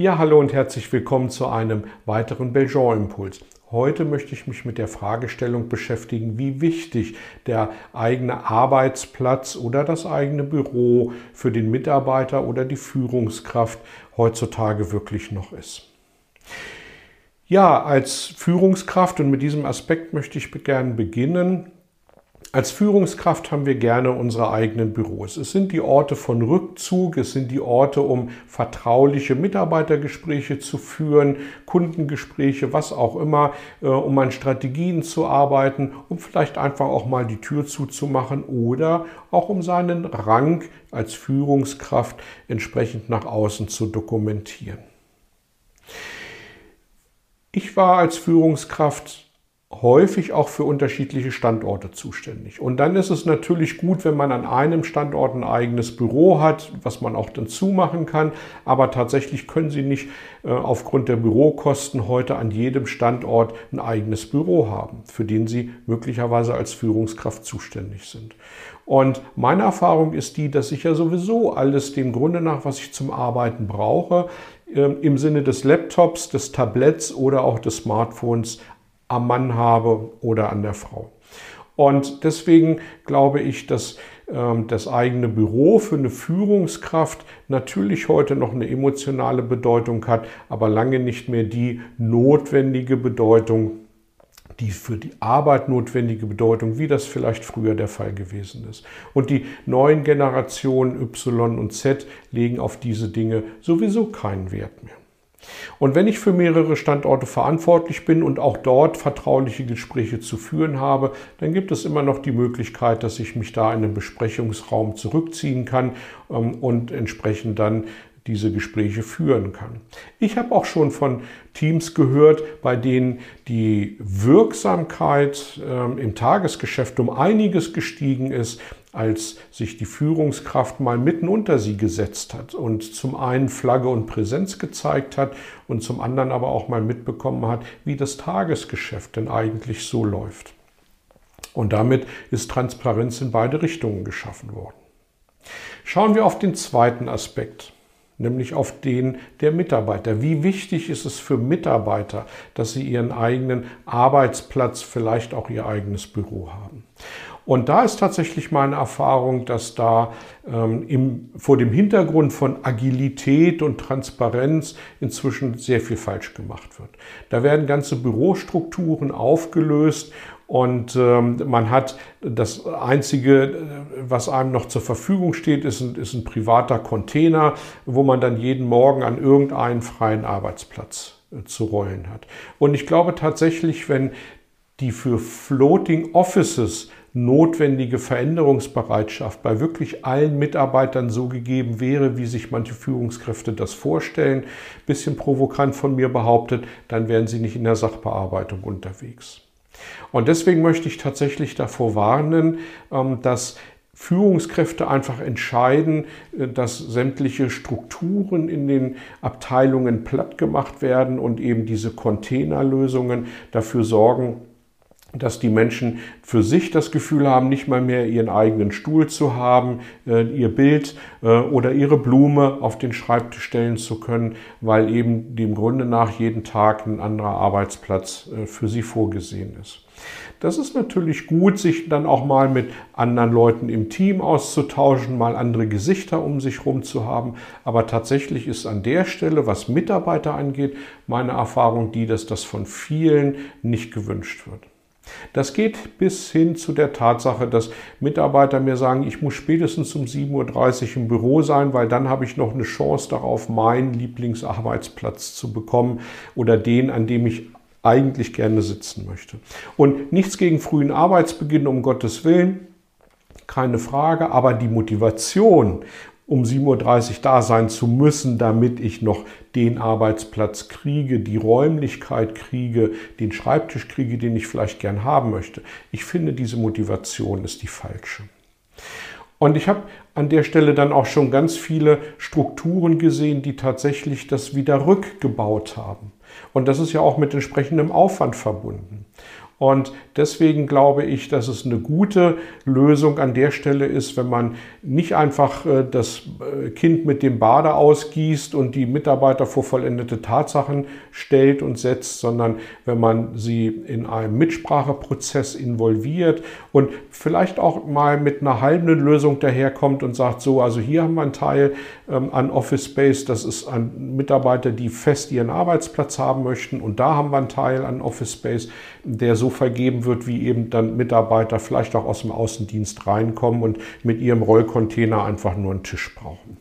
Ja, hallo und herzlich willkommen zu einem weiteren Belgian-Impuls. Heute möchte ich mich mit der Fragestellung beschäftigen, wie wichtig der eigene Arbeitsplatz oder das eigene Büro für den Mitarbeiter oder die Führungskraft heutzutage wirklich noch ist. Ja, als Führungskraft und mit diesem Aspekt möchte ich gerne beginnen. Als Führungskraft haben wir gerne unsere eigenen Büros. Es sind die Orte von Rückzug, es sind die Orte, um vertrauliche Mitarbeitergespräche zu führen, Kundengespräche, was auch immer, äh, um an Strategien zu arbeiten, um vielleicht einfach auch mal die Tür zuzumachen oder auch um seinen Rang als Führungskraft entsprechend nach außen zu dokumentieren. Ich war als Führungskraft häufig auch für unterschiedliche Standorte zuständig. Und dann ist es natürlich gut, wenn man an einem Standort ein eigenes Büro hat, was man auch dann zumachen kann. Aber tatsächlich können Sie nicht äh, aufgrund der Bürokosten heute an jedem Standort ein eigenes Büro haben, für den Sie möglicherweise als Führungskraft zuständig sind. Und meine Erfahrung ist die, dass ich ja sowieso alles dem Grunde nach, was ich zum Arbeiten brauche, ähm, im Sinne des Laptops, des Tabletts oder auch des Smartphones am Mann habe oder an der Frau. Und deswegen glaube ich, dass ähm, das eigene Büro für eine Führungskraft natürlich heute noch eine emotionale Bedeutung hat, aber lange nicht mehr die notwendige Bedeutung, die für die Arbeit notwendige Bedeutung, wie das vielleicht früher der Fall gewesen ist. Und die neuen Generationen Y und Z legen auf diese Dinge sowieso keinen Wert mehr. Und wenn ich für mehrere Standorte verantwortlich bin und auch dort vertrauliche Gespräche zu führen habe, dann gibt es immer noch die Möglichkeit, dass ich mich da in einen Besprechungsraum zurückziehen kann ähm, und entsprechend dann diese Gespräche führen kann. Ich habe auch schon von Teams gehört, bei denen die Wirksamkeit ähm, im Tagesgeschäft um einiges gestiegen ist, als sich die Führungskraft mal mitten unter sie gesetzt hat und zum einen Flagge und Präsenz gezeigt hat und zum anderen aber auch mal mitbekommen hat, wie das Tagesgeschäft denn eigentlich so läuft. Und damit ist Transparenz in beide Richtungen geschaffen worden. Schauen wir auf den zweiten Aspekt, nämlich auf den der Mitarbeiter. Wie wichtig ist es für Mitarbeiter, dass sie ihren eigenen Arbeitsplatz, vielleicht auch ihr eigenes Büro haben? Und da ist tatsächlich meine Erfahrung, dass da ähm, im, vor dem Hintergrund von Agilität und Transparenz inzwischen sehr viel falsch gemacht wird. Da werden ganze Bürostrukturen aufgelöst und ähm, man hat das Einzige, was einem noch zur Verfügung steht, ist ein, ist ein privater Container, wo man dann jeden Morgen an irgendeinen freien Arbeitsplatz äh, zu rollen hat. Und ich glaube tatsächlich, wenn die für Floating Offices notwendige Veränderungsbereitschaft bei wirklich allen Mitarbeitern so gegeben wäre, wie sich manche Führungskräfte das vorstellen, bisschen provokant von mir behauptet, dann wären sie nicht in der Sachbearbeitung unterwegs. Und deswegen möchte ich tatsächlich davor warnen, ähm, dass Führungskräfte einfach entscheiden, äh, dass sämtliche Strukturen in den Abteilungen platt gemacht werden und eben diese Containerlösungen dafür sorgen, dass die Menschen für sich das Gefühl haben, nicht mal mehr ihren eigenen Stuhl zu haben, äh, ihr Bild äh, oder ihre Blume auf den Schreibtisch stellen zu können, weil eben dem Grunde nach jeden Tag ein anderer Arbeitsplatz äh, für sie vorgesehen ist. Das ist natürlich gut, sich dann auch mal mit anderen Leuten im Team auszutauschen, mal andere Gesichter um sich herum zu haben. Aber tatsächlich ist an der Stelle, was Mitarbeiter angeht, meine Erfahrung die, dass das von vielen nicht gewünscht wird. Das geht bis hin zu der Tatsache, dass Mitarbeiter mir sagen, ich muss spätestens um 7.30 Uhr im Büro sein, weil dann habe ich noch eine Chance darauf, meinen Lieblingsarbeitsplatz zu bekommen oder den, an dem ich eigentlich gerne sitzen möchte. Und nichts gegen frühen Arbeitsbeginn, um Gottes Willen, keine Frage, aber die Motivation um 7.30 Uhr da sein zu müssen, damit ich noch den Arbeitsplatz kriege, die Räumlichkeit kriege, den Schreibtisch kriege, den ich vielleicht gern haben möchte. Ich finde, diese Motivation ist die falsche. Und ich habe an der Stelle dann auch schon ganz viele Strukturen gesehen, die tatsächlich das wieder rückgebaut haben. Und das ist ja auch mit entsprechendem Aufwand verbunden. Und deswegen glaube ich, dass es eine gute Lösung an der Stelle ist, wenn man nicht einfach äh, das äh, Kind mit dem Bade ausgießt und die Mitarbeiter vor vollendete Tatsachen stellt und setzt, sondern wenn man sie in einem Mitspracheprozess involviert und vielleicht auch mal mit einer halben Lösung daherkommt und sagt, so, also hier haben wir einen Teil ähm, an Office Space, das ist an Mitarbeiter, die fest ihren Arbeitsplatz haben möchten und da haben wir einen Teil an Office Space, der so vergeben wird, wie eben dann Mitarbeiter vielleicht auch aus dem Außendienst reinkommen und mit ihrem Rollcontainer einfach nur einen Tisch brauchen.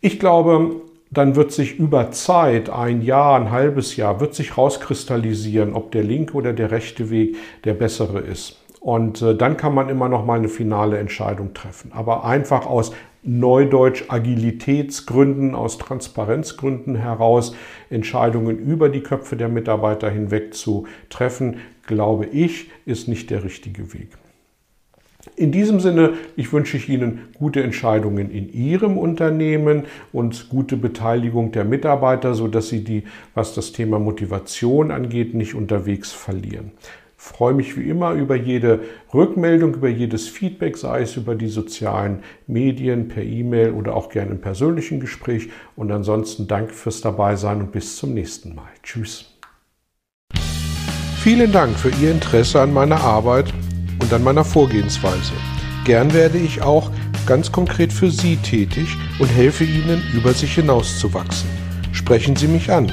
Ich glaube, dann wird sich über Zeit, ein Jahr, ein halbes Jahr, wird sich rauskristallisieren, ob der linke oder der rechte Weg der bessere ist. Und äh, dann kann man immer noch mal eine finale Entscheidung treffen. Aber einfach aus Neudeutsch Agilitätsgründen, aus Transparenzgründen heraus Entscheidungen über die Köpfe der Mitarbeiter hinweg zu treffen, glaube ich, ist nicht der richtige Weg. In diesem Sinne, ich wünsche ich Ihnen gute Entscheidungen in Ihrem Unternehmen und gute Beteiligung der Mitarbeiter, sodass Sie die, was das Thema Motivation angeht, nicht unterwegs verlieren freue mich wie immer über jede Rückmeldung, über jedes Feedback, sei es über die sozialen Medien, per E-Mail oder auch gerne im persönlichen Gespräch. Und ansonsten danke fürs Dabeisein und bis zum nächsten Mal. Tschüss. Vielen Dank für Ihr Interesse an meiner Arbeit und an meiner Vorgehensweise. Gern werde ich auch ganz konkret für Sie tätig und helfe Ihnen, über sich hinauszuwachsen. Sprechen Sie mich an.